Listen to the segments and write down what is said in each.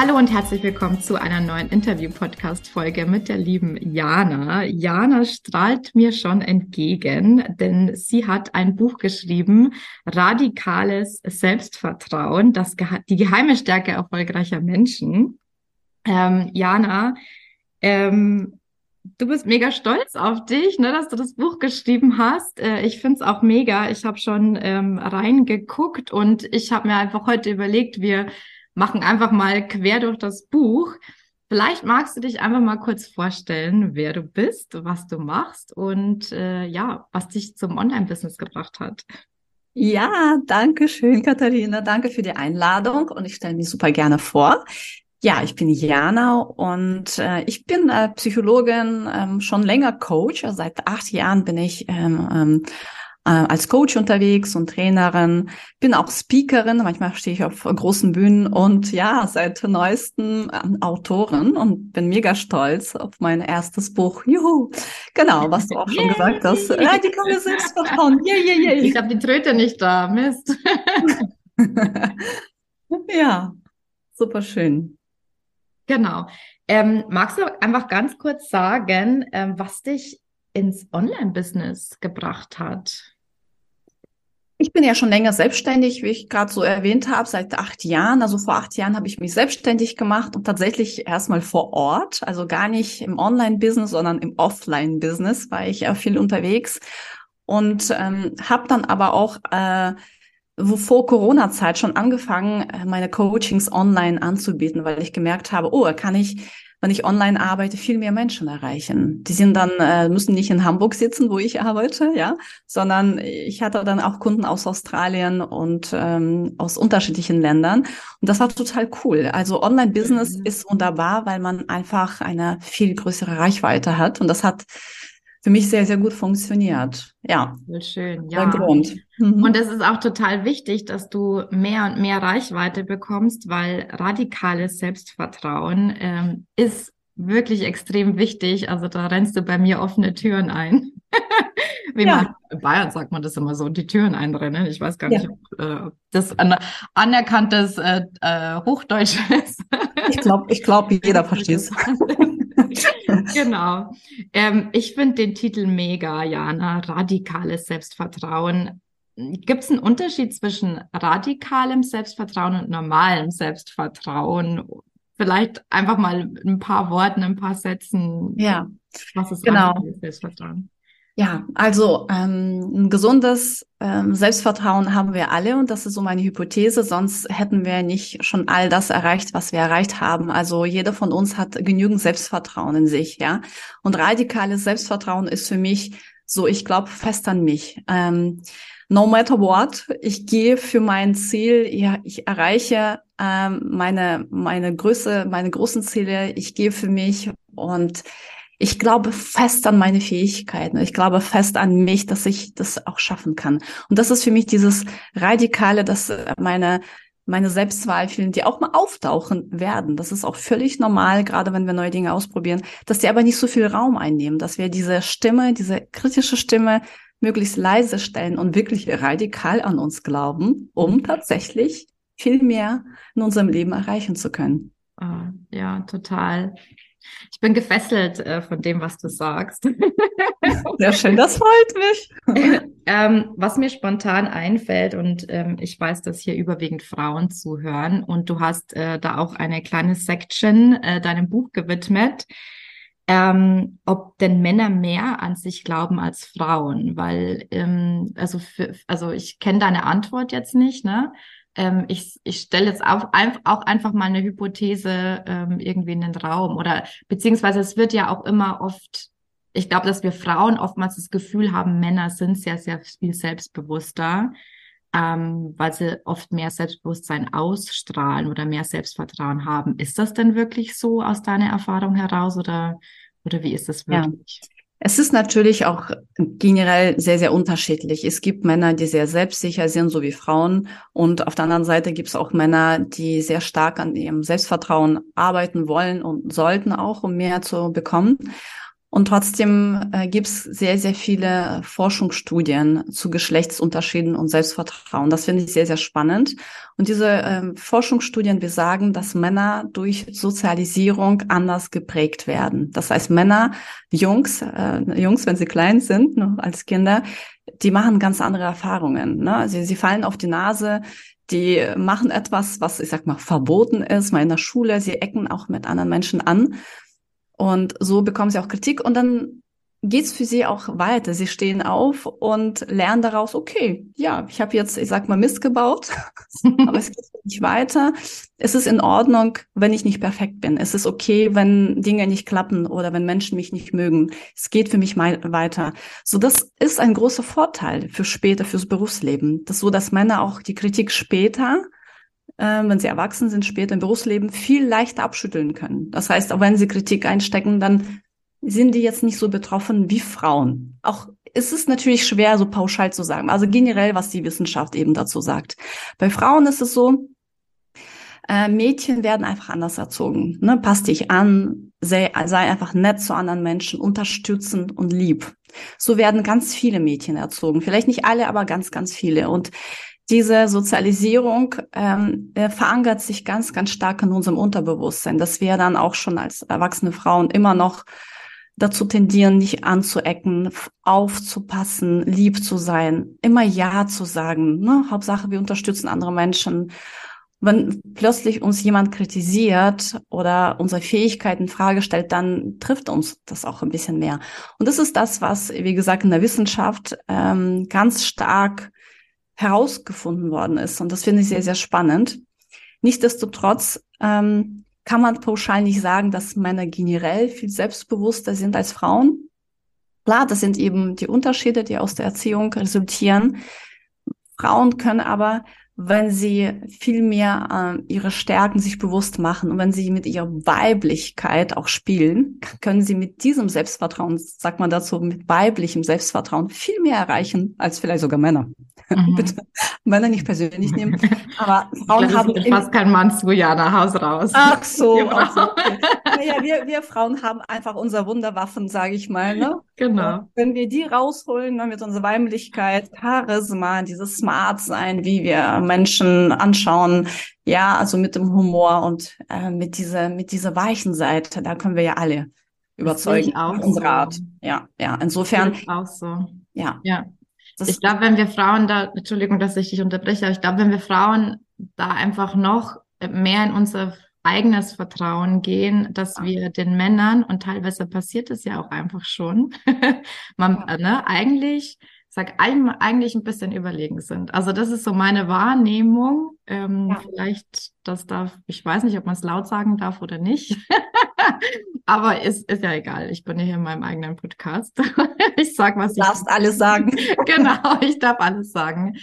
Hallo und herzlich willkommen zu einer neuen Interview-Podcast-Folge mit der lieben Jana. Jana strahlt mir schon entgegen, denn sie hat ein Buch geschrieben, Radikales Selbstvertrauen, das Gehe die geheime Stärke erfolgreicher Menschen. Ähm, Jana, ähm, du bist mega stolz auf dich, ne, dass du das Buch geschrieben hast. Äh, ich find's auch mega. Ich habe schon ähm, reingeguckt und ich habe mir einfach heute überlegt, wir machen einfach mal quer durch das Buch. Vielleicht magst du dich einfach mal kurz vorstellen, wer du bist, was du machst und äh, ja, was dich zum Online-Business gebracht hat. Ja, danke schön, Katharina. Danke für die Einladung und ich stelle mich super gerne vor. Ja, ich bin Jana und äh, ich bin äh, Psychologin, ähm, schon länger Coach. Seit acht Jahren bin ich ähm, ähm, äh, als Coach unterwegs und Trainerin, bin auch Speakerin, manchmal stehe ich auf großen Bühnen und ja, seit neuestem ähm, Autorin und bin mega stolz auf mein erstes Buch. Juhu! Genau, was du auch schon gesagt hast. Radikale Selbstvertrauen. Yeah, yeah, yeah. Ich habe die Tröte nicht da. Mist. ja, super schön. Genau. Ähm, magst du einfach ganz kurz sagen, ähm, was dich ins Online-Business gebracht hat? Ich bin ja schon länger selbstständig, wie ich gerade so erwähnt habe, seit acht Jahren. Also vor acht Jahren habe ich mich selbstständig gemacht und tatsächlich erstmal vor Ort, also gar nicht im Online-Business, sondern im Offline-Business war ich ja viel unterwegs und ähm, habe dann aber auch äh, wo vor Corona-Zeit schon angefangen, äh, meine Coachings online anzubieten, weil ich gemerkt habe, oh, kann ich wenn ich online arbeite, viel mehr Menschen erreichen. Die sind dann, äh, müssen nicht in Hamburg sitzen, wo ich arbeite, ja, sondern ich hatte dann auch Kunden aus Australien und ähm, aus unterschiedlichen Ländern. Und das war total cool. Also Online-Business mhm. ist wunderbar, weil man einfach eine viel größere Reichweite hat. Und das hat für mich sehr, sehr gut funktioniert. Ja. Schön, ja. Grund. Mhm. Und es ist auch total wichtig, dass du mehr und mehr Reichweite bekommst, weil radikales Selbstvertrauen ähm, ist wirklich extrem wichtig. Also da rennst du bei mir offene Türen ein. Wie ja. man, in Bayern sagt man das immer so, die Türen einrennen. Ich weiß gar ja. nicht, ob äh, das an, anerkanntes äh, äh, Hochdeutsch ist. ich glaube, ich glaub, jeder versteht es. Genau. Ähm, ich finde den Titel mega, Jana. Radikales Selbstvertrauen. Gibt es einen Unterschied zwischen radikalem Selbstvertrauen und normalem Selbstvertrauen? Vielleicht einfach mal ein paar Worten, ein paar Sätzen. Ja. Was ist genau. Selbstvertrauen? Ja, also ähm, ein gesundes ähm, Selbstvertrauen haben wir alle und das ist so meine Hypothese, sonst hätten wir nicht schon all das erreicht, was wir erreicht haben. Also jeder von uns hat genügend Selbstvertrauen in sich, ja. Und radikales Selbstvertrauen ist für mich so, ich glaube fest an mich. Ähm, no matter what, ich gehe für mein Ziel, ja, ich erreiche ähm, meine meine Größe, meine großen Ziele, ich gehe für mich und ich glaube fest an meine Fähigkeiten. Ich glaube fest an mich, dass ich das auch schaffen kann. Und das ist für mich dieses Radikale, dass meine meine Selbstzweifel, die auch mal auftauchen werden. Das ist auch völlig normal, gerade wenn wir neue Dinge ausprobieren, dass die aber nicht so viel Raum einnehmen, dass wir diese Stimme, diese kritische Stimme möglichst leise stellen und wirklich radikal an uns glauben, um tatsächlich viel mehr in unserem Leben erreichen zu können. Oh, ja, total. Ich bin gefesselt äh, von dem, was du sagst. Sehr schön, das freut mich. ähm, was mir spontan einfällt, und ähm, ich weiß, dass hier überwiegend Frauen zuhören, und du hast äh, da auch eine kleine Section äh, deinem Buch gewidmet, ähm, ob denn Männer mehr an sich glauben als Frauen, weil ähm, also für, also ich kenne deine Antwort jetzt nicht, ne? Ähm, ich, ich stelle jetzt auch, auch einfach mal eine Hypothese ähm, irgendwie in den Raum oder beziehungsweise es wird ja auch immer oft, ich glaube, dass wir Frauen oftmals das Gefühl haben, Männer sind sehr, sehr viel selbstbewusster, ähm, weil sie oft mehr Selbstbewusstsein ausstrahlen oder mehr Selbstvertrauen haben. Ist das denn wirklich so aus deiner Erfahrung heraus oder, oder wie ist das wirklich? Ja. Es ist natürlich auch generell sehr, sehr unterschiedlich. Es gibt Männer, die sehr selbstsicher sind, so wie Frauen. Und auf der anderen Seite gibt es auch Männer, die sehr stark an ihrem Selbstvertrauen arbeiten wollen und sollten auch, um mehr zu bekommen. Und trotzdem äh, gibt es sehr, sehr viele Forschungsstudien zu Geschlechtsunterschieden und Selbstvertrauen. Das finde ich sehr, sehr spannend. Und diese äh, Forschungsstudien besagen, dass Männer durch Sozialisierung anders geprägt werden. Das heißt, Männer, Jungs, äh, Jungs, wenn sie klein sind, noch als Kinder, die machen ganz andere Erfahrungen. Ne? Also sie fallen auf die Nase, die machen etwas, was ich sag mal verboten ist, mal in der Schule, sie ecken auch mit anderen Menschen an. Und so bekommen sie auch Kritik und dann geht's für sie auch weiter. Sie stehen auf und lernen daraus, okay, ja, ich habe jetzt, ich sag mal, Mist gebaut, aber es geht nicht weiter. Es ist in Ordnung, wenn ich nicht perfekt bin. Es ist okay, wenn Dinge nicht klappen oder wenn Menschen mich nicht mögen. Es geht für mich weiter. So, das ist ein großer Vorteil für später, fürs Berufsleben. Das ist so, dass Männer auch die Kritik später wenn sie erwachsen sind, später im Berufsleben viel leichter abschütteln können. Das heißt, auch wenn sie Kritik einstecken, dann sind die jetzt nicht so betroffen wie Frauen. Auch ist es natürlich schwer, so pauschal zu sagen. Also generell, was die Wissenschaft eben dazu sagt. Bei Frauen ist es so, äh, Mädchen werden einfach anders erzogen. Ne? Pass dich an, sei, sei einfach nett zu anderen Menschen, unterstützend und lieb. So werden ganz viele Mädchen erzogen. Vielleicht nicht alle, aber ganz, ganz viele. Und diese Sozialisierung ähm, verankert sich ganz, ganz stark in unserem Unterbewusstsein, dass wir dann auch schon als erwachsene Frauen immer noch dazu tendieren, nicht anzuecken, aufzupassen, lieb zu sein, immer Ja zu sagen. Ne? Hauptsache, wir unterstützen andere Menschen. Wenn plötzlich uns jemand kritisiert oder unsere Fähigkeiten in Frage stellt, dann trifft uns das auch ein bisschen mehr. Und das ist das, was, wie gesagt, in der Wissenschaft ähm, ganz stark herausgefunden worden ist. Und das finde ich sehr, sehr spannend. Nichtsdestotrotz ähm, kann man pauschal nicht sagen, dass Männer generell viel selbstbewusster sind als Frauen. Klar, das sind eben die Unterschiede, die aus der Erziehung resultieren. Frauen können aber wenn sie viel mehr äh, ihre Stärken sich bewusst machen und wenn sie mit ihrer Weiblichkeit auch spielen, können sie mit diesem Selbstvertrauen, sagt man dazu, mit weiblichem Selbstvertrauen viel mehr erreichen als vielleicht sogar Männer. Mhm. Bitte Männer nicht persönlich nehmen, aber Frauen haben fast kein Mann zu Jana Haus raus. Ach so, ach so okay. naja, wir, wir Frauen haben einfach unsere Wunderwaffen, sage ich mal. Ne? Genau. Und wenn wir die rausholen, ne, mit unserer Weiblichkeit, Charisma, dieses Smart sein, wie wir Menschen anschauen. Ja, also mit dem Humor und äh, mit dieser mit dieser weichen Seite, da können wir ja alle überzeugen. Auch unsere so. Art. Ja, ja. Insofern. Auch so. Ja. Ja. Das ich glaube, wenn wir Frauen da, Entschuldigung, dass ich dich unterbreche, aber ich glaube, wenn wir Frauen da einfach noch mehr in unser eigenes Vertrauen gehen, dass ja. wir den Männern, und teilweise passiert es ja auch einfach schon, man, ja. ne, eigentlich sag eigentlich ein bisschen überlegen sind. Also das ist so meine Wahrnehmung. Ähm, ja. Vielleicht, das darf, ich weiß nicht, ob man es laut sagen darf oder nicht. Aber ist, ist ja egal. Ich bin ja hier in meinem eigenen Podcast. ich sag, was du ich. darfst alles sagen. genau, ich darf alles sagen.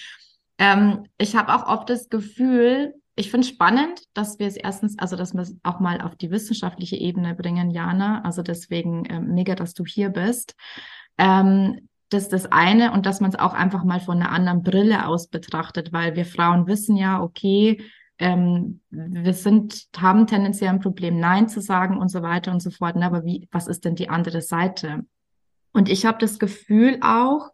Ähm, ich habe auch oft das Gefühl, ich finde spannend, dass wir es erstens, also dass wir es auch mal auf die wissenschaftliche Ebene bringen, Jana. Also deswegen ähm, mega, dass du hier bist. Ähm, das ist das eine und dass man es auch einfach mal von einer anderen Brille aus betrachtet, weil wir Frauen wissen ja, okay, ähm, wir sind, haben tendenziell ein Problem, Nein zu sagen und so weiter und so fort. Ne? Aber wie, was ist denn die andere Seite? Und ich habe das Gefühl auch,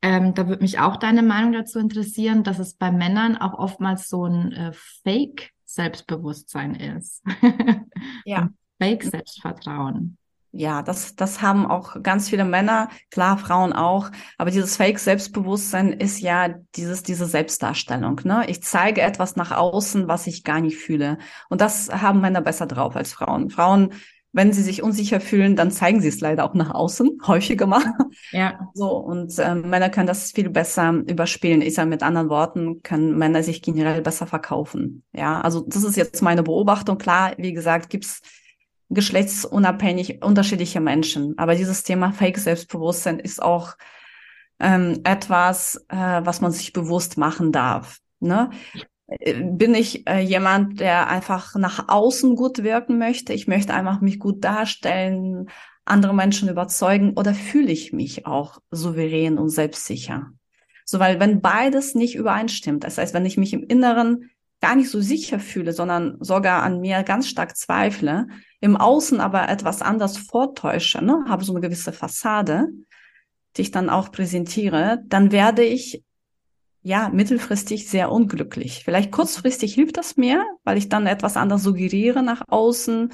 ähm, da würde mich auch deine Meinung dazu interessieren, dass es bei Männern auch oftmals so ein äh, Fake-Selbstbewusstsein ist. ja. Fake-Selbstvertrauen ja, das, das haben auch ganz viele Männer, klar, Frauen auch, aber dieses Fake-Selbstbewusstsein ist ja dieses, diese Selbstdarstellung, ne? Ich zeige etwas nach außen, was ich gar nicht fühle. Und das haben Männer besser drauf als Frauen. Frauen, wenn sie sich unsicher fühlen, dann zeigen sie es leider auch nach außen, häufiger mal. Ja. So, und äh, Männer können das viel besser überspielen. Ich sage mit anderen Worten, können Männer sich generell besser verkaufen. Ja, also das ist jetzt meine Beobachtung. Klar, wie gesagt, gibt's geschlechtsunabhängig unterschiedliche Menschen. Aber dieses Thema Fake-Selbstbewusstsein ist auch ähm, etwas, äh, was man sich bewusst machen darf. Ne? Äh, bin ich äh, jemand, der einfach nach außen gut wirken möchte? Ich möchte einfach mich gut darstellen, andere Menschen überzeugen oder fühle ich mich auch souverän und selbstsicher? So, weil wenn beides nicht übereinstimmt, das heißt, wenn ich mich im Inneren gar nicht so sicher fühle, sondern sogar an mir ganz stark zweifle, im Außen aber etwas anders vortäusche, ne, habe so eine gewisse Fassade, die ich dann auch präsentiere, dann werde ich ja mittelfristig sehr unglücklich. Vielleicht kurzfristig hilft das mir, weil ich dann etwas anders suggeriere nach außen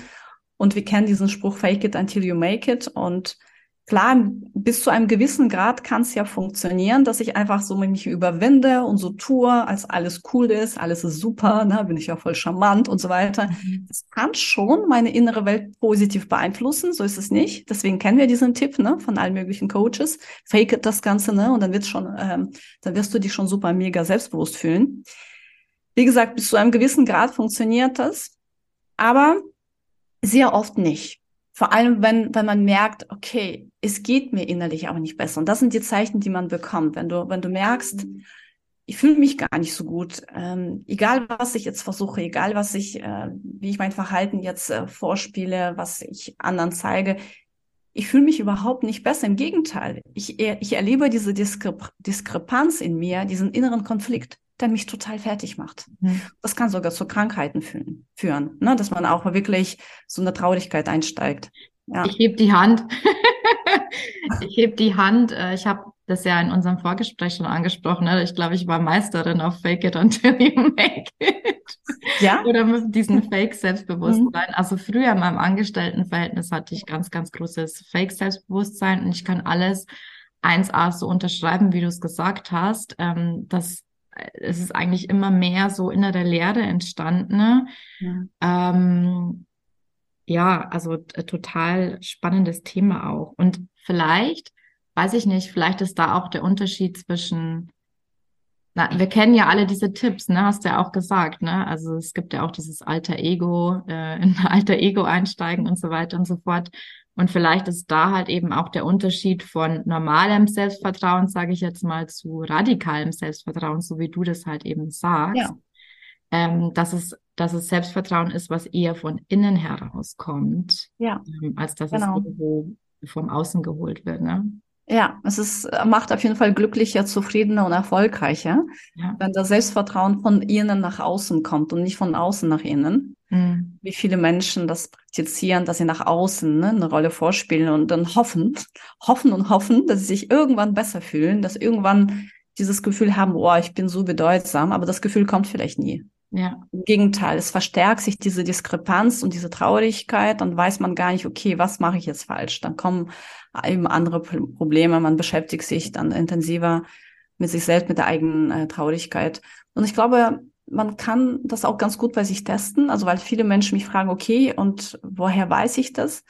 und wir kennen diesen Spruch Fake it until you make it und Klar, bis zu einem gewissen Grad kann es ja funktionieren, dass ich einfach so mich überwinde und so tue, als alles cool ist, alles ist super, ne, bin ich ja voll charmant und so weiter. Mhm. Das kann schon meine innere Welt positiv beeinflussen, so ist es nicht. Deswegen kennen wir diesen Tipp ne, von allen möglichen Coaches. Fake das Ganze, ne, und dann wird's schon, ähm, dann wirst du dich schon super mega selbstbewusst fühlen. Wie gesagt, bis zu einem gewissen Grad funktioniert das, aber sehr oft nicht. Vor allem, wenn, wenn man merkt, okay, es geht mir innerlich aber nicht besser. Und das sind die Zeichen, die man bekommt. Wenn du, wenn du merkst, ich fühle mich gar nicht so gut, ähm, egal was ich jetzt versuche, egal was ich, äh, wie ich mein Verhalten jetzt äh, vorspiele, was ich anderen zeige, ich fühle mich überhaupt nicht besser. Im Gegenteil, ich, ich erlebe diese Diskrep Diskrepanz in mir, diesen inneren Konflikt der mich total fertig macht. Mhm. Das kann sogar zu Krankheiten führen, führen ne? dass man auch wirklich so eine Traurigkeit einsteigt. Ja. Ich heb die Hand. ich heb die Hand. Äh, ich habe das ja in unserem Vorgespräch schon angesprochen. Ne? Ich glaube, ich war Meisterin auf Fake it until you make it. Ja. Oder mit diesem Fake-Selbstbewusstsein. Mhm. Also früher in meinem Angestelltenverhältnis hatte ich ganz, ganz großes Fake-Selbstbewusstsein und ich kann alles 1A so unterschreiben, wie du es gesagt hast. Ähm, dass es ist eigentlich immer mehr so innere Leere entstanden. Ne? Ja. Ähm, ja, also äh, total spannendes Thema auch. Und vielleicht, weiß ich nicht, vielleicht ist da auch der Unterschied zwischen, na, wir kennen ja alle diese Tipps, ne, hast du ja auch gesagt, ne? Also es gibt ja auch dieses alter Ego, äh, in alter Ego einsteigen und so weiter und so fort. Und vielleicht ist da halt eben auch der Unterschied von normalem Selbstvertrauen, sage ich jetzt mal, zu radikalem Selbstvertrauen, so wie du das halt eben sagst. Ja. Ähm, dass es, dass es Selbstvertrauen ist, was eher von innen herauskommt, ja. ähm, als dass genau. es irgendwo vom Außen geholt wird. Ne? Ja, es ist, macht auf jeden Fall glücklicher, zufriedener und erfolgreicher, ja. wenn das Selbstvertrauen von innen nach außen kommt und nicht von außen nach innen. Mhm. Wie viele Menschen das praktizieren, dass sie nach außen ne, eine Rolle vorspielen und dann hoffen, hoffen und hoffen, dass sie sich irgendwann besser fühlen, dass irgendwann dieses Gefühl haben, oh, ich bin so bedeutsam, aber das Gefühl kommt vielleicht nie. Ja. Im Gegenteil, es verstärkt sich diese Diskrepanz und diese Traurigkeit, dann weiß man gar nicht, okay, was mache ich jetzt falsch? Dann kommen eben andere Probleme, man beschäftigt sich dann intensiver mit sich selbst, mit der eigenen äh, Traurigkeit. Und ich glaube, man kann das auch ganz gut bei sich testen, also weil viele Menschen mich fragen, okay, und woher weiß ich das?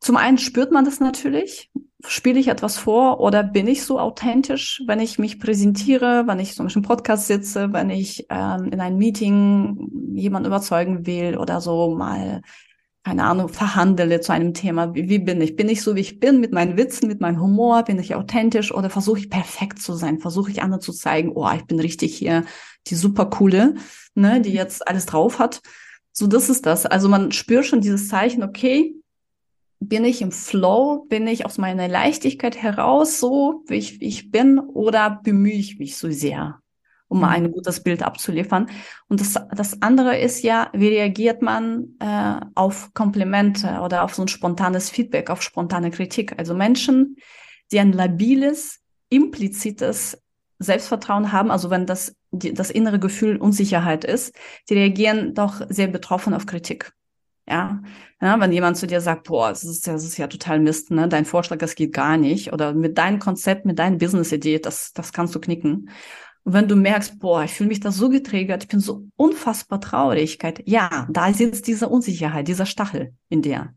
Zum einen spürt man das natürlich. Spiele ich etwas vor oder bin ich so authentisch, wenn ich mich präsentiere, wenn ich zum Beispiel im Podcast sitze, wenn ich ähm, in einem Meeting jemanden überzeugen will oder so mal, keine Ahnung, verhandele zu einem Thema. Wie, wie bin ich? Bin ich so, wie ich bin, mit meinen Witzen, mit meinem Humor? Bin ich authentisch oder versuche ich perfekt zu sein? Versuche ich anderen zu zeigen, oh, ich bin richtig hier die super coole, ne, die jetzt alles drauf hat. So, das ist das. Also man spürt schon dieses Zeichen, okay, bin ich im Flow, bin ich aus meiner Leichtigkeit heraus so, wie ich, wie ich bin, oder bemühe ich mich so sehr, um mal mhm. ein gutes Bild abzuliefern? Und das, das andere ist ja, wie reagiert man äh, auf Komplimente oder auf so ein spontanes Feedback, auf spontane Kritik? Also Menschen, die ein labiles, implizites Selbstvertrauen haben, also wenn das, die, das innere Gefühl Unsicherheit ist, die reagieren doch sehr betroffen auf Kritik. Ja, ja, wenn jemand zu dir sagt, boah, das ist ja, das ist ja total Mist, ne? Dein Vorschlag, das geht gar nicht. Oder mit deinem Konzept, mit deiner Business-Idee, das, das kannst du knicken. Und wenn du merkst, boah, ich fühle mich da so getriggert, ich bin so unfassbar Traurigkeit, ja, da sitzt diese Unsicherheit, dieser Stachel in dir.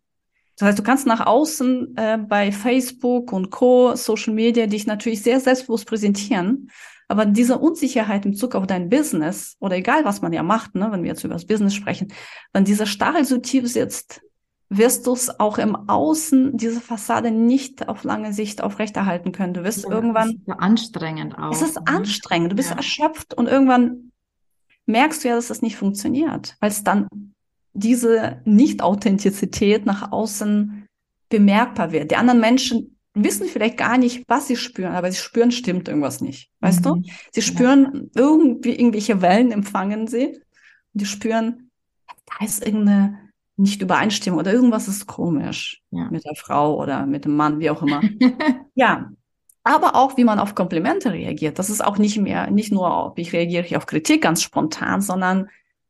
Das heißt, du kannst nach außen äh, bei Facebook und Co., Social Media, dich natürlich sehr selbstbewusst präsentieren. Aber diese Unsicherheit im Bezug auf dein Business oder egal, was man ja macht, ne, wenn wir jetzt über das Business sprechen, wenn dieser Stachel so tief sitzt, wirst du es auch im Außen, diese Fassade nicht auf lange Sicht aufrechterhalten können. Du wirst ja, irgendwann. Es ist anstrengend auch. Es ist ne? anstrengend. Du bist ja. erschöpft und irgendwann merkst du ja, dass das nicht funktioniert, weil es dann diese Nicht-Authentizität nach außen bemerkbar wird. Die anderen Menschen wissen vielleicht gar nicht, was sie spüren, aber sie spüren, stimmt irgendwas nicht. Weißt mhm. du? Sie spüren ja. irgendwie irgendwelche Wellen empfangen sie. Und die spüren, da ist irgendeine nicht Übereinstimmung oder irgendwas ist komisch ja. mit der Frau oder mit dem Mann, wie auch immer. ja. Aber auch, wie man auf Komplimente reagiert. Das ist auch nicht mehr, nicht nur, wie ich reagiere ich auf Kritik ganz spontan, sondern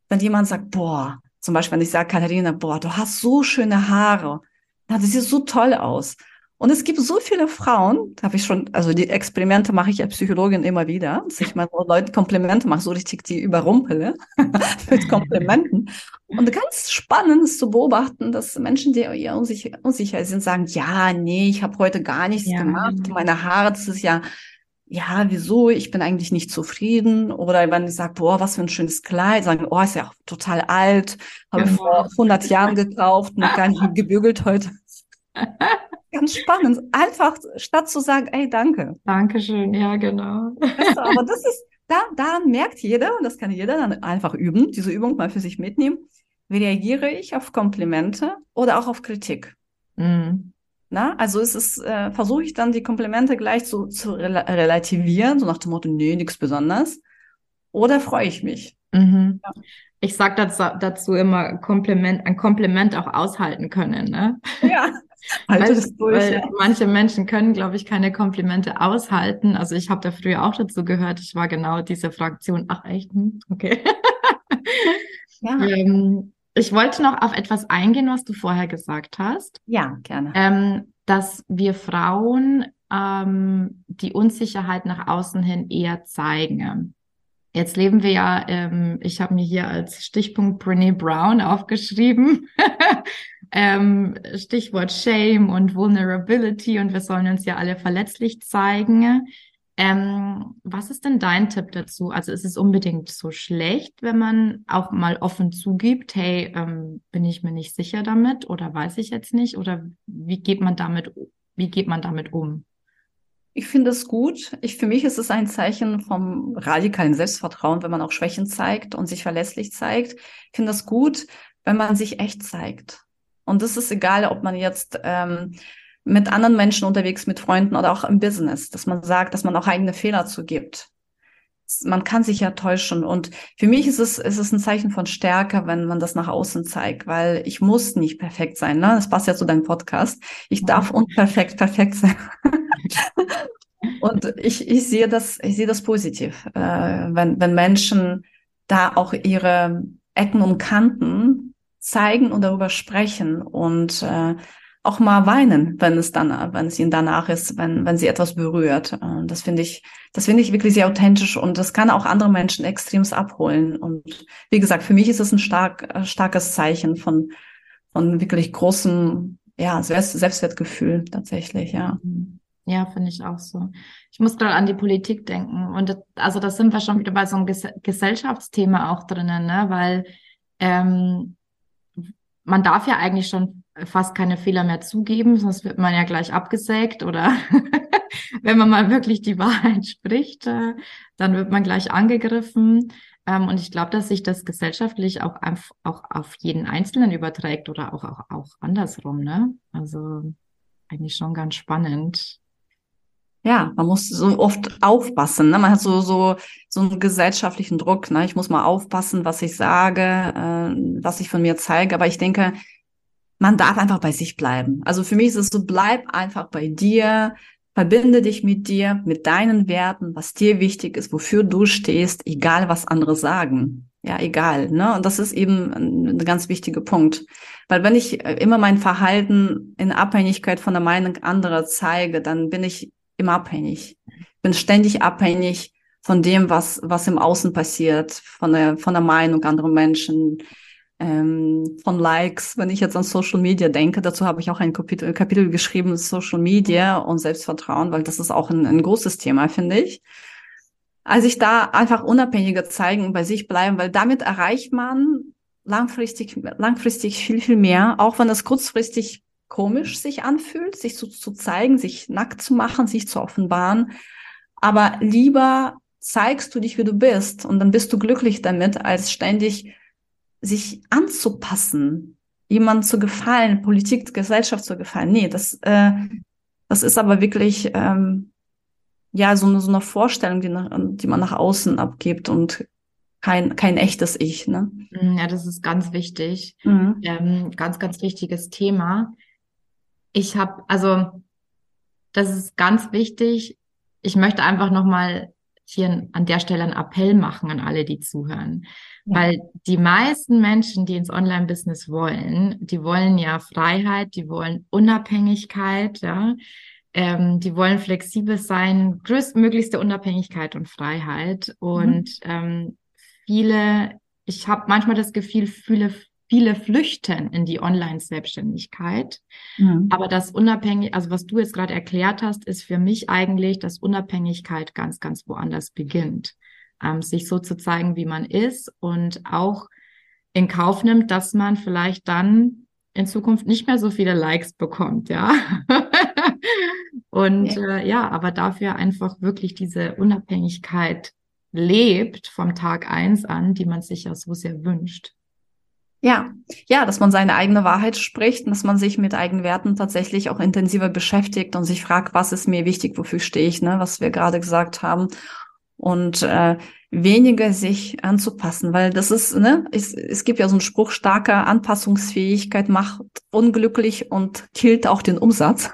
wenn jemand sagt, boah, zum Beispiel, wenn ich sage, Katharina, boah, du hast so schöne Haare. Ja, das sieht so toll aus. Und es gibt so viele Frauen, da habe ich schon, also die Experimente mache ich als Psychologin immer wieder, dass ich mal so Leuten Komplimente mache, so richtig die überrumpele mit Komplimenten. Und ganz spannend ist zu beobachten, dass Menschen, die eher unsicher, unsicher sind, sagen, ja, nee, ich habe heute gar nichts ja. gemacht, meine Haare, das ist ja, ja, wieso, ich bin eigentlich nicht zufrieden. Oder wenn ich sage, boah, was für ein schönes Kleid, sagen, oh, ist ja auch total alt, habe genau. vor 100 Jahren gekauft, noch gar nicht gebügelt heute. Ganz spannend. Einfach statt zu sagen, ey, danke. Dankeschön, ja, genau. Weißt du, aber das ist, da, daran merkt jeder, und das kann jeder dann einfach üben, diese Übung mal für sich mitnehmen, wie reagiere ich auf Komplimente oder auch auf Kritik. Mhm. Na, also es ist, äh, versuche ich dann die Komplimente gleich so zu rel relativieren, so nach dem Motto, nee, nichts Besonderes. Oder freue ich mich. Mhm. Ja. Ich sage dazu, dazu immer Kompliment, ein Kompliment auch aushalten können. Ne? Ja. Halte das durch. Weil. Manche Menschen können, glaube ich, keine Komplimente aushalten. Also ich habe da früher auch dazu gehört. Ich war genau diese Fraktion. Ach echt? Hm, okay. Ja. ähm, ich wollte noch auf etwas eingehen, was du vorher gesagt hast. Ja, gerne. Ähm, dass wir Frauen ähm, die Unsicherheit nach außen hin eher zeigen. Jetzt leben wir ja, ähm, ich habe mir hier als Stichpunkt Brene Brown aufgeschrieben. ähm, Stichwort Shame und Vulnerability und wir sollen uns ja alle verletzlich zeigen. Ähm, was ist denn dein Tipp dazu? Also ist es unbedingt so schlecht, wenn man auch mal offen zugibt, hey, ähm, bin ich mir nicht sicher damit oder weiß ich jetzt nicht? Oder wie geht man damit, wie geht man damit um? Ich finde es gut. Ich, für mich ist es ein Zeichen vom radikalen Selbstvertrauen, wenn man auch Schwächen zeigt und sich verlässlich zeigt. Ich finde es gut, wenn man sich echt zeigt. Und das ist egal, ob man jetzt ähm, mit anderen Menschen unterwegs, mit Freunden oder auch im Business, dass man sagt, dass man auch eigene Fehler zugibt. Man kann sich ja täuschen. Und für mich ist es, ist es ein Zeichen von Stärke, wenn man das nach außen zeigt, weil ich muss nicht perfekt sein. Ne? Das passt ja zu deinem Podcast. Ich darf unperfekt perfekt sein. Und ich, ich sehe das, ich sehe das positiv, äh, wenn, wenn Menschen da auch ihre Ecken und Kanten zeigen und darüber sprechen und äh, auch mal weinen, wenn es dann, wenn es ihnen danach ist, wenn, wenn sie etwas berührt. Äh, das finde ich, das finde ich wirklich sehr authentisch und das kann auch andere Menschen extremst abholen. Und wie gesagt, für mich ist es ein stark, äh, starkes Zeichen von, von wirklich großem, ja, Selbst, Selbstwertgefühl tatsächlich, ja. Ja, finde ich auch so. Ich muss gerade an die Politik denken. Und das, also da sind wir schon wieder bei so einem Ges Gesellschaftsthema auch drinnen, ne? Weil ähm, man darf ja eigentlich schon fast keine Fehler mehr zugeben, sonst wird man ja gleich abgesägt oder wenn man mal wirklich die Wahrheit spricht, äh, dann wird man gleich angegriffen. Ähm, und ich glaube, dass sich das gesellschaftlich auch, auch auf jeden Einzelnen überträgt oder auch, auch, auch andersrum, ne? Also eigentlich schon ganz spannend ja, man muss so oft aufpassen. Ne? Man hat so, so, so einen gesellschaftlichen Druck. Ne? Ich muss mal aufpassen, was ich sage, äh, was ich von mir zeige. Aber ich denke, man darf einfach bei sich bleiben. Also für mich ist es so, bleib einfach bei dir, verbinde dich mit dir, mit deinen Werten, was dir wichtig ist, wofür du stehst, egal was andere sagen. Ja, egal. Ne? Und das ist eben ein, ganz wichtiger Punkt. Weil wenn ich immer mein Verhalten in Abhängigkeit von der Meinung anderer zeige, dann bin ich immer abhängig. Ich bin ständig abhängig von dem, was, was im Außen passiert, von der, von der Meinung anderer Menschen, ähm, von Likes. Wenn ich jetzt an Social Media denke, dazu habe ich auch ein Kapitel, Kapitel geschrieben, Social Media und Selbstvertrauen, weil das ist auch ein, ein großes Thema, finde ich. Also ich da einfach unabhängiger zeigen bei sich bleiben, weil damit erreicht man langfristig, langfristig viel, viel mehr, auch wenn es kurzfristig komisch sich anfühlt, sich so zu zeigen, sich nackt zu machen, sich zu offenbaren. Aber lieber zeigst du dich, wie du bist und dann bist du glücklich damit, als ständig sich anzupassen. jemand zu gefallen, Politik, Gesellschaft zu gefallen. Nee, das, äh, das ist aber wirklich ähm, ja so eine, so eine Vorstellung, die, nach, die man nach außen abgibt und kein, kein echtes Ich. Ne? Mm, ja, das ist ganz wichtig. Mhm. Ähm, ganz, ganz wichtiges Thema. Ich habe, also das ist ganz wichtig. Ich möchte einfach nochmal hier an der Stelle einen Appell machen an alle, die zuhören. Ja. Weil die meisten Menschen, die ins Online-Business wollen, die wollen ja Freiheit, die wollen Unabhängigkeit, ja. Ähm, die wollen flexibel sein, größtmöglichste Unabhängigkeit und Freiheit. Und mhm. ähm, viele, ich habe manchmal das Gefühl, viele, viele flüchten in die Online-Selbstständigkeit. Mhm. Aber das unabhängig, also was du jetzt gerade erklärt hast, ist für mich eigentlich, dass Unabhängigkeit ganz, ganz woanders beginnt. Ähm, sich so zu zeigen, wie man ist und auch in Kauf nimmt, dass man vielleicht dann in Zukunft nicht mehr so viele Likes bekommt, ja. und ja. Äh, ja, aber dafür einfach wirklich diese Unabhängigkeit lebt vom Tag eins an, die man sich ja so sehr wünscht. Ja, ja, dass man seine eigene Wahrheit spricht und dass man sich mit eigenen Werten tatsächlich auch intensiver beschäftigt und sich fragt, was ist mir wichtig, wofür stehe ich, ne, was wir gerade gesagt haben. Und äh, weniger sich anzupassen, weil das ist, ne, es, es gibt ja so einen Spruch, starke Anpassungsfähigkeit macht unglücklich und killt auch den Umsatz.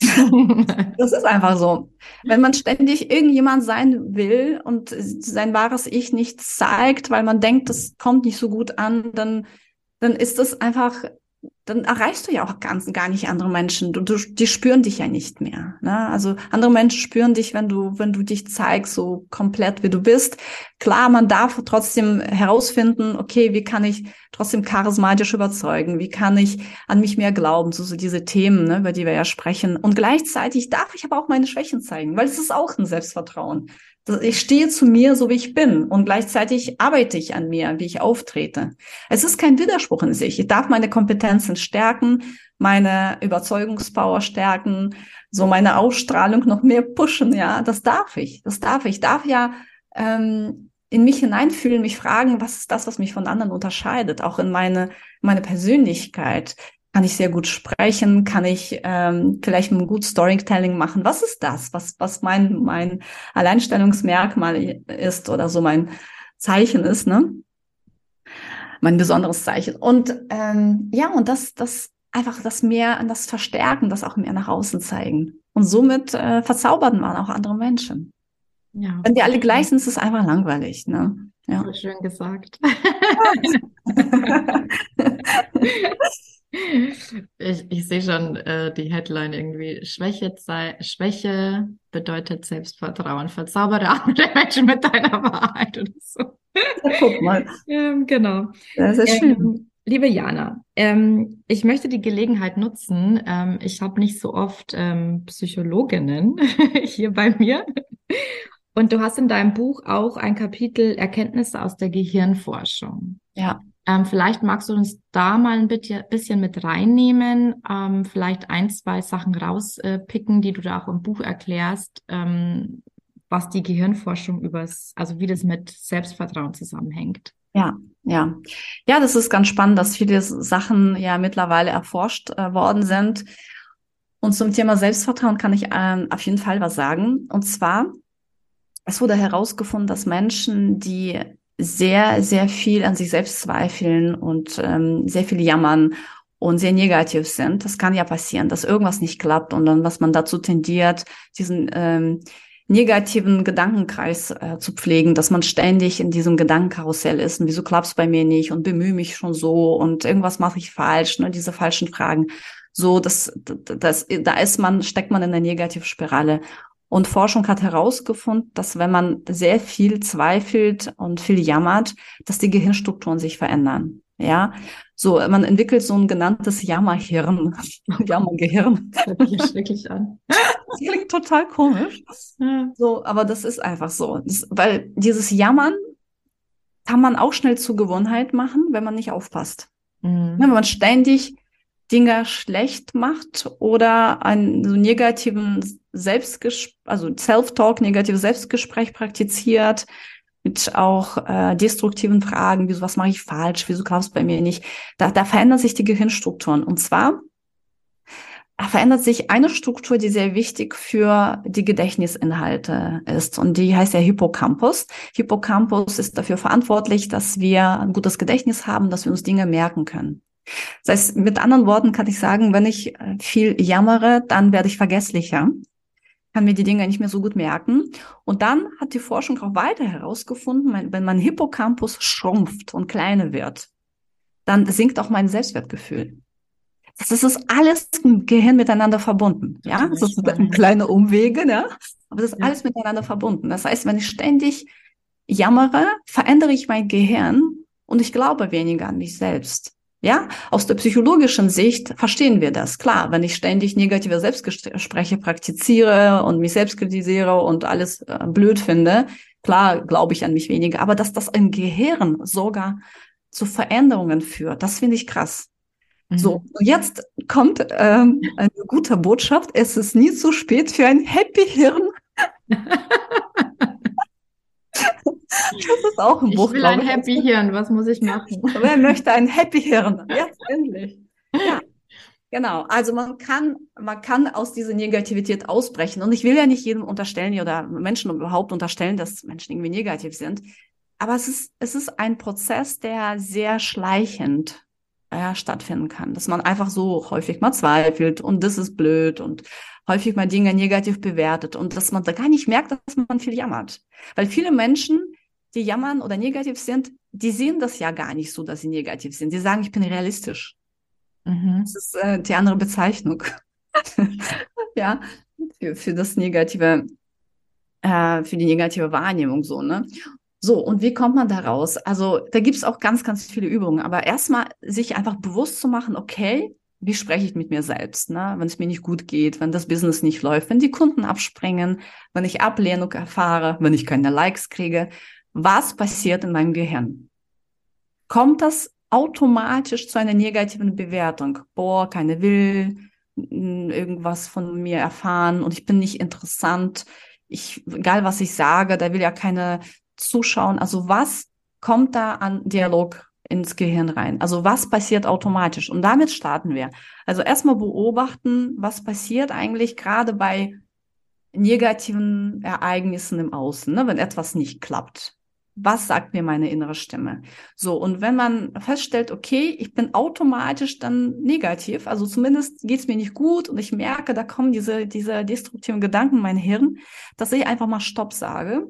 das ist einfach so. Wenn man ständig irgendjemand sein will und sein wahres Ich nicht zeigt, weil man denkt, das kommt nicht so gut an, dann, dann ist das einfach dann erreichst du ja auch ganz, gar nicht andere Menschen. Du, du, die spüren dich ja nicht mehr. Ne? Also andere Menschen spüren dich, wenn du, wenn du dich zeigst, so komplett wie du bist. Klar, man darf trotzdem herausfinden, okay, wie kann ich trotzdem charismatisch überzeugen? Wie kann ich an mich mehr glauben? So, so diese Themen, ne, über die wir ja sprechen. Und gleichzeitig darf ich aber auch meine Schwächen zeigen, weil es ist auch ein Selbstvertrauen. Ich stehe zu mir, so wie ich bin und gleichzeitig arbeite ich an mir, wie ich auftrete. Es ist kein Widerspruch in sich. Ich darf meine Kompetenzen stärken, meine Überzeugungspower stärken, so meine Ausstrahlung noch mehr pushen. Ja, das darf ich. Das darf ich. Ich darf ja ähm, in mich hineinfühlen, mich fragen, was ist das, was mich von anderen unterscheidet, auch in meine meine Persönlichkeit kann ich sehr gut sprechen, kann ich ähm, vielleicht ein gut Storytelling machen. Was ist das, was, was mein, mein Alleinstellungsmerkmal ist oder so mein Zeichen ist, ne? Mein besonderes Zeichen. Und ähm, ja, und das, das einfach das mehr, das Verstärken, das auch mehr nach außen zeigen. Und somit äh, verzaubert man auch andere Menschen. Ja. Wenn die alle gleich sind, ist es einfach langweilig, ne? Ja. Schön gesagt. Ich, ich sehe schon äh, die Headline irgendwie. Schwäche, Schwäche bedeutet Selbstvertrauen. Verzaubere andere Menschen mit deiner Wahrheit oder so. Ja, guck mal. ähm, genau. Das ist schön. Ähm, liebe Jana, ähm, ich möchte die Gelegenheit nutzen. Ähm, ich habe nicht so oft ähm, Psychologinnen hier bei mir. Und du hast in deinem Buch auch ein Kapitel Erkenntnisse aus der Gehirnforschung. Ja. Ähm, vielleicht magst du uns da mal ein bisschen mit reinnehmen, ähm, vielleicht ein, zwei Sachen rauspicken, die du da auch im Buch erklärst, ähm, was die Gehirnforschung übers, also wie das mit Selbstvertrauen zusammenhängt. Ja, ja. Ja, das ist ganz spannend, dass viele Sachen ja mittlerweile erforscht äh, worden sind. Und zum Thema Selbstvertrauen kann ich ähm, auf jeden Fall was sagen. Und zwar, es wurde herausgefunden, dass Menschen, die sehr, sehr viel an sich selbst zweifeln und ähm, sehr viel jammern und sehr negativ sind. Das kann ja passieren, dass irgendwas nicht klappt und dann, was man dazu tendiert, diesen ähm, negativen Gedankenkreis äh, zu pflegen, dass man ständig in diesem Gedankenkarussell ist und wieso klappt's bei mir nicht und bemühe mich schon so und irgendwas mache ich falsch, ne, diese falschen Fragen. So, das, das, da ist man, steckt man in der Negativspirale. Und Forschung hat herausgefunden, dass wenn man sehr viel zweifelt und viel jammert, dass die Gehirnstrukturen sich verändern. Ja, so, man entwickelt so ein genanntes Jammerhirn. Jammergehirn. Das hört sich schrecklich an. Das klingt total komisch. So, aber das ist einfach so. Das, weil dieses Jammern kann man auch schnell zur Gewohnheit machen, wenn man nicht aufpasst. Mhm. Wenn man ständig Dinge schlecht macht oder einen so negativen Selbstgespräch, also Self-Talk, negatives Selbstgespräch praktiziert, mit auch äh, destruktiven Fragen, wieso was mache ich falsch, wieso klappt es bei mir nicht. Da, da verändern sich die Gehirnstrukturen. Und zwar verändert sich eine Struktur, die sehr wichtig für die Gedächtnisinhalte ist. Und die heißt ja Hippocampus. Hippocampus ist dafür verantwortlich, dass wir ein gutes Gedächtnis haben, dass wir uns Dinge merken können. Das heißt, mit anderen Worten kann ich sagen, wenn ich äh, viel jammere, dann werde ich vergesslicher, kann mir die Dinge nicht mehr so gut merken. Und dann hat die Forschung auch weiter herausgefunden, wenn mein Hippocampus schrumpft und kleiner wird, dann sinkt auch mein Selbstwertgefühl. Das ist alles im Gehirn miteinander verbunden. Ja, das sind kleine Umwege, ne? aber das ist alles miteinander verbunden. Das heißt, wenn ich ständig jammere, verändere ich mein Gehirn und ich glaube weniger an mich selbst. Ja, aus der psychologischen Sicht verstehen wir das. Klar, wenn ich ständig negative Selbstgespräche praktiziere und mich selbst kritisiere und alles äh, blöd finde, klar glaube ich an mich weniger. Aber dass das im Gehirn sogar zu Veränderungen führt, das finde ich krass. So, mhm. und jetzt kommt ähm, eine gute Botschaft. Es ist nie zu spät für ein Happy Hirn. Das ist auch ein Buch. Ich will ein Happy Hirn. Was muss ich machen? Wer möchte ein Happy Hirn? Jetzt endlich. Ja. Genau, also man kann, man kann aus dieser Negativität ausbrechen. Und ich will ja nicht jedem unterstellen oder Menschen überhaupt unterstellen, dass Menschen irgendwie negativ sind. Aber es ist, es ist ein Prozess, der sehr schleichend ja, stattfinden kann. Dass man einfach so häufig mal zweifelt und das ist blöd und häufig mal Dinge negativ bewertet und dass man da gar nicht merkt, dass man viel jammert. Weil viele Menschen, die jammern oder negativ sind, die sehen das ja gar nicht so, dass sie negativ sind. Die sagen, ich bin realistisch. Mhm. Das ist äh, die andere Bezeichnung. ja, für, für das negative, äh, für die negative Wahrnehmung so, ne? So, und wie kommt man da raus? Also, da gibt es auch ganz, ganz viele Übungen, aber erstmal sich einfach bewusst zu machen, okay, wie spreche ich mit mir selbst, ne? wenn es mir nicht gut geht, wenn das Business nicht läuft, wenn die Kunden abspringen, wenn ich Ablehnung erfahre, wenn ich keine Likes kriege, was passiert in meinem Gehirn? Kommt das automatisch zu einer negativen Bewertung? Boah, keine will irgendwas von mir erfahren und ich bin nicht interessant. Ich, egal was ich sage, da will ja keine zuschauen. Also was kommt da an Dialog ins Gehirn rein? Also was passiert automatisch? Und damit starten wir. Also erstmal beobachten, was passiert eigentlich gerade bei negativen Ereignissen im Außen, ne, wenn etwas nicht klappt. Was sagt mir meine innere Stimme? So, und wenn man feststellt, okay, ich bin automatisch dann negativ, also zumindest geht's mir nicht gut und ich merke, da kommen diese, diese destruktiven Gedanken in mein Hirn, dass ich einfach mal Stopp sage.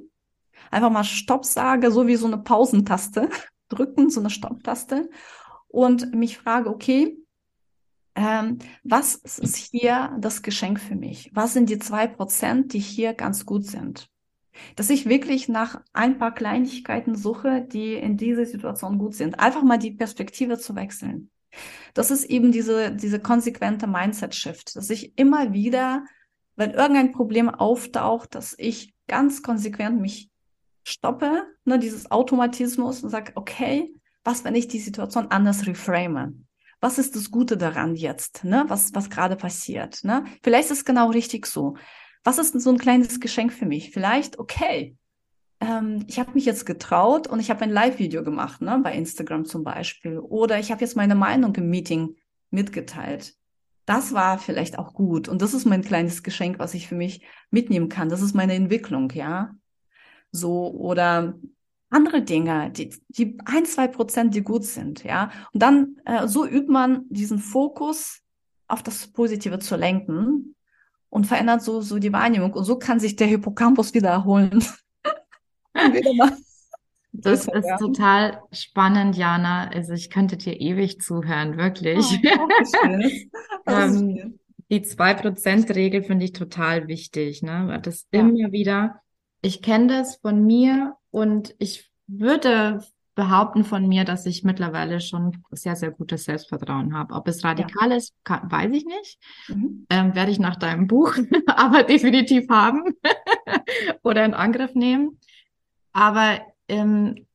Einfach mal Stopp sage, so wie so eine Pausentaste drücken, so eine Stopptaste und mich frage, okay, ähm, was ist hier das Geschenk für mich? Was sind die zwei Prozent, die hier ganz gut sind? Dass ich wirklich nach ein paar Kleinigkeiten suche, die in dieser Situation gut sind. Einfach mal die Perspektive zu wechseln. Das ist eben diese, diese konsequente Mindset-Shift, dass ich immer wieder, wenn irgendein Problem auftaucht, dass ich ganz konsequent mich stoppe, ne, dieses Automatismus und sage, okay, was, wenn ich die Situation anders reframe? Was ist das Gute daran jetzt, ne? was, was gerade passiert? Ne? Vielleicht ist es genau richtig so was ist denn so ein kleines Geschenk für mich? Vielleicht, okay, ähm, ich habe mich jetzt getraut und ich habe ein Live-Video gemacht, ne, bei Instagram zum Beispiel. Oder ich habe jetzt meine Meinung im Meeting mitgeteilt. Das war vielleicht auch gut. Und das ist mein kleines Geschenk, was ich für mich mitnehmen kann. Das ist meine Entwicklung, ja. So, oder andere Dinge, die, die ein, zwei Prozent, die gut sind, ja. Und dann, äh, so übt man diesen Fokus auf das Positive zu lenken und verändert so, so die Wahrnehmung. Und so kann sich der Hippocampus wieder erholen. das ist ja. total spannend, Jana. Also ich könnte dir ewig zuhören, wirklich. Oh, ähm, die 2%-Regel finde ich total wichtig. Ne? Das ja. immer wieder. Ich kenne das von mir und ich würde behaupten von mir, dass ich mittlerweile schon sehr, sehr gutes Selbstvertrauen habe. Ob es radikal ja. ist, kann, weiß ich nicht. Mhm. Ähm, werde ich nach deinem Buch aber definitiv haben oder in Angriff nehmen. Aber ähm,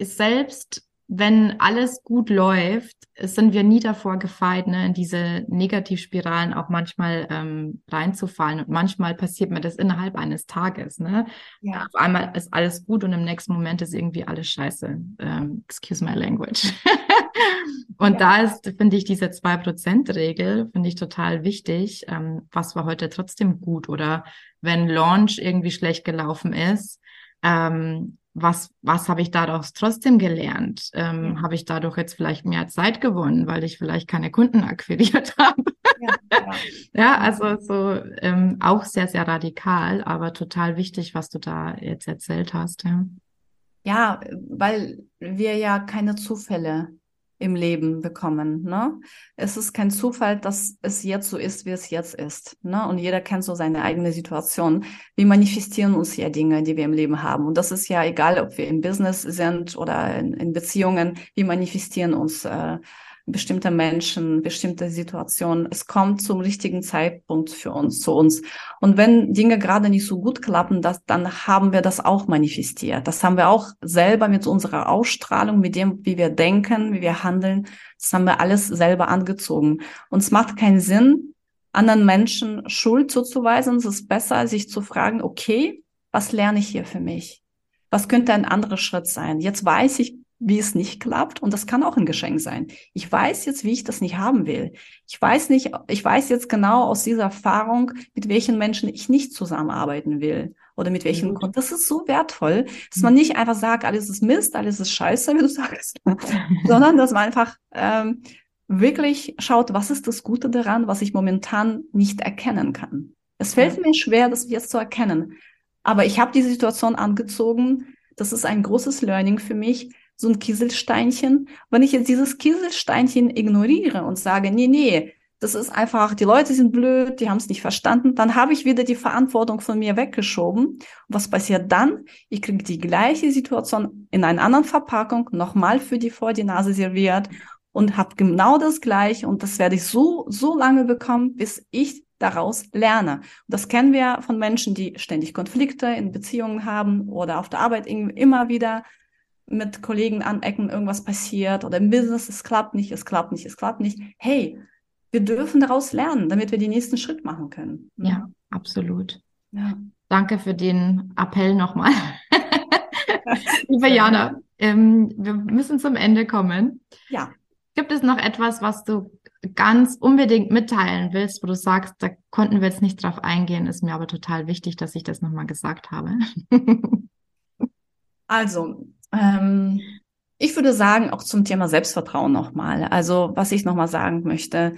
selbst wenn alles gut läuft, sind wir nie davor gefeit, ne, in diese Negativspiralen auch manchmal ähm, reinzufallen. Und manchmal passiert mir das innerhalb eines Tages. Ne? Ja. Auf einmal ist alles gut und im nächsten Moment ist irgendwie alles scheiße. Ähm, excuse my language. und ja. da ist, finde ich, diese zwei Prozent Regel, finde ich total wichtig. Ähm, was war heute trotzdem gut? Oder wenn Launch irgendwie schlecht gelaufen ist, ähm, was, was habe ich daraus trotzdem gelernt? Ähm, ja. Habe ich dadurch jetzt vielleicht mehr Zeit gewonnen, weil ich vielleicht keine Kunden akquiriert habe? Ja, ja. ja also so ähm, auch sehr, sehr radikal, aber total wichtig, was du da jetzt erzählt hast. Ja, ja weil wir ja keine Zufälle im Leben bekommen. Ne? Es ist kein Zufall, dass es jetzt so ist, wie es jetzt ist. Ne? Und jeder kennt so seine eigene Situation. Wir manifestieren uns ja Dinge, die wir im Leben haben. Und das ist ja egal, ob wir im Business sind oder in, in Beziehungen. Wir manifestieren uns äh, bestimmte Menschen, bestimmte Situationen. Es kommt zum richtigen Zeitpunkt für uns, zu uns. Und wenn Dinge gerade nicht so gut klappen, das, dann haben wir das auch manifestiert. Das haben wir auch selber mit unserer Ausstrahlung, mit dem, wie wir denken, wie wir handeln. Das haben wir alles selber angezogen. Und es macht keinen Sinn, anderen Menschen Schuld zuzuweisen. Es ist besser, sich zu fragen, okay, was lerne ich hier für mich? Was könnte ein anderer Schritt sein? Jetzt weiß ich, wie es nicht klappt. Und das kann auch ein Geschenk sein. Ich weiß jetzt, wie ich das nicht haben will. Ich weiß nicht, ich weiß jetzt genau aus dieser Erfahrung, mit welchen Menschen ich nicht zusammenarbeiten will oder mit welchen Kunden. Das ist so wertvoll, dass man nicht einfach sagt, alles ist Mist, alles ist Scheiße, wie du sagst, sondern dass man einfach ähm, wirklich schaut, was ist das Gute daran, was ich momentan nicht erkennen kann. Es fällt ja. mir schwer, das jetzt zu erkennen. Aber ich habe die Situation angezogen. Das ist ein großes Learning für mich so ein Kieselsteinchen. Wenn ich jetzt dieses Kieselsteinchen ignoriere und sage, nee, nee, das ist einfach, die Leute sind blöd, die haben es nicht verstanden, dann habe ich wieder die Verantwortung von mir weggeschoben. Was passiert dann? Ich kriege die gleiche Situation in einer anderen Verpackung nochmal für die vor die Nase serviert und habe genau das gleiche und das werde ich so, so lange bekommen, bis ich daraus lerne. Das kennen wir von Menschen, die ständig Konflikte in Beziehungen haben oder auf der Arbeit immer wieder mit Kollegen anecken, irgendwas passiert oder im Business, es klappt nicht, es klappt nicht, es klappt nicht. Hey, wir dürfen daraus lernen, damit wir den nächsten Schritt machen können. Ja, absolut. Ja. Danke für den Appell nochmal. Liebe Jana, ähm, wir müssen zum Ende kommen. Ja. Gibt es noch etwas, was du ganz unbedingt mitteilen willst, wo du sagst, da konnten wir jetzt nicht drauf eingehen, ist mir aber total wichtig, dass ich das nochmal gesagt habe? also, ähm, ich würde sagen, auch zum Thema Selbstvertrauen nochmal. Also, was ich nochmal sagen möchte,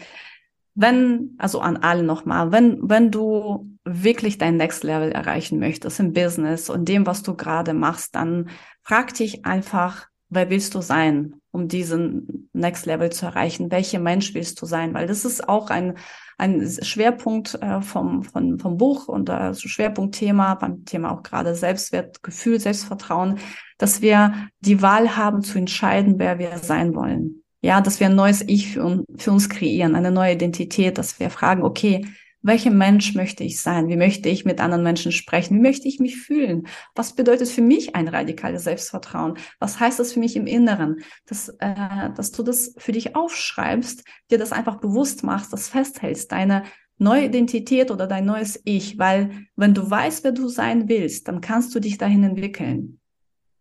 wenn, also an alle nochmal, wenn, wenn du wirklich dein Next Level erreichen möchtest im Business und dem, was du gerade machst, dann frag dich einfach, wer willst du sein, um diesen Next Level zu erreichen? Welcher Mensch willst du sein? Weil das ist auch ein, ein Schwerpunkt äh, vom, vom, vom Buch und äh, Schwerpunktthema, beim Thema auch gerade Selbstwertgefühl, Selbstvertrauen, dass wir die Wahl haben zu entscheiden, wer wir sein wollen. Ja, dass wir ein neues Ich für, für uns kreieren, eine neue Identität, dass wir fragen, okay, welcher Mensch möchte ich sein? Wie möchte ich mit anderen Menschen sprechen? Wie möchte ich mich fühlen? Was bedeutet für mich ein radikales Selbstvertrauen? Was heißt das für mich im Inneren? Dass, äh, dass du das für dich aufschreibst, dir das einfach bewusst machst, das festhältst, deine neue Identität oder dein neues Ich, weil wenn du weißt, wer du sein willst, dann kannst du dich dahin entwickeln.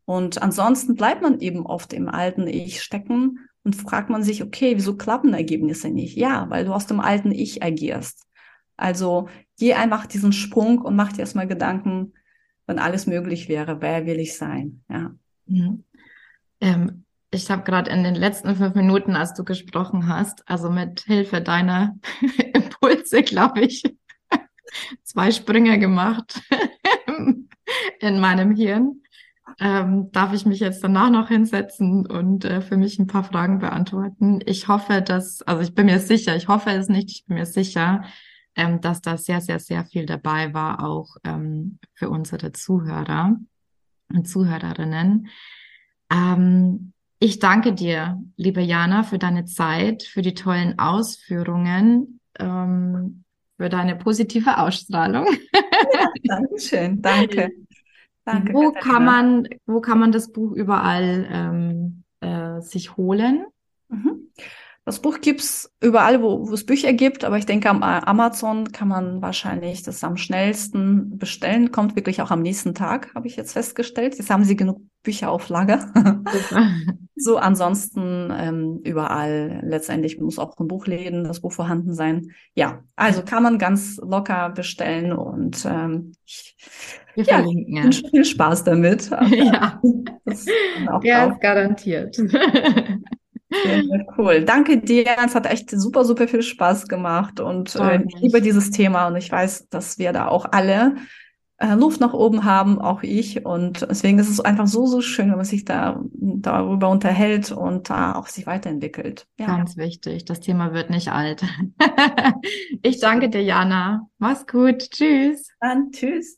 Und ansonsten bleibt man eben oft im alten Ich stecken und fragt man sich, okay, wieso klappen Ergebnisse nicht? Ja, weil du aus dem alten Ich agierst. Also geh einfach diesen Sprung und mach dir erstmal Gedanken, wenn alles möglich wäre, wer will ich sein? Ja. Mhm. Ähm, ich habe gerade in den letzten fünf Minuten, als du gesprochen hast, also mit Hilfe deiner Impulse, glaube ich, zwei Sprünge gemacht in meinem Hirn. Ähm, darf ich mich jetzt danach noch hinsetzen und äh, für mich ein paar Fragen beantworten? Ich hoffe, dass, also ich bin mir sicher, ich hoffe es nicht, ich bin mir sicher, ähm, dass da sehr, sehr, sehr viel dabei war, auch ähm, für unsere Zuhörer und Zuhörerinnen. Ähm, ich danke dir, liebe Jana, für deine Zeit, für die tollen Ausführungen, ähm, für deine positive Ausstrahlung. Ja, Dankeschön, danke. Danke. Wo Katharina. kann man, wo kann man das Buch überall ähm, äh, sich holen? Mhm. Das Buch gibt's überall, wo, es Bücher gibt, aber ich denke, am Amazon kann man wahrscheinlich das am schnellsten bestellen. Kommt wirklich auch am nächsten Tag, habe ich jetzt festgestellt. Jetzt haben sie genug Bücher auf Lager. so, ansonsten ähm, überall. Letztendlich muss auch in Buchläden das Buch vorhanden sein. Ja, also kann man ganz locker bestellen und ähm, ich Wir ja, verlinken, ja. wünsche viel Spaß damit. ja, das ja garantiert. Cool. Danke dir. Es hat echt super, super viel Spaß gemacht und äh, ich liebe dieses Thema und ich weiß, dass wir da auch alle äh, Luft nach oben haben, auch ich. Und deswegen ist es einfach so, so schön, wenn man sich da darüber unterhält und da auch sich weiterentwickelt. Ja. Ganz wichtig. Das Thema wird nicht alt. ich danke dir, Jana. Mach's gut. Tschüss. Dann tschüss.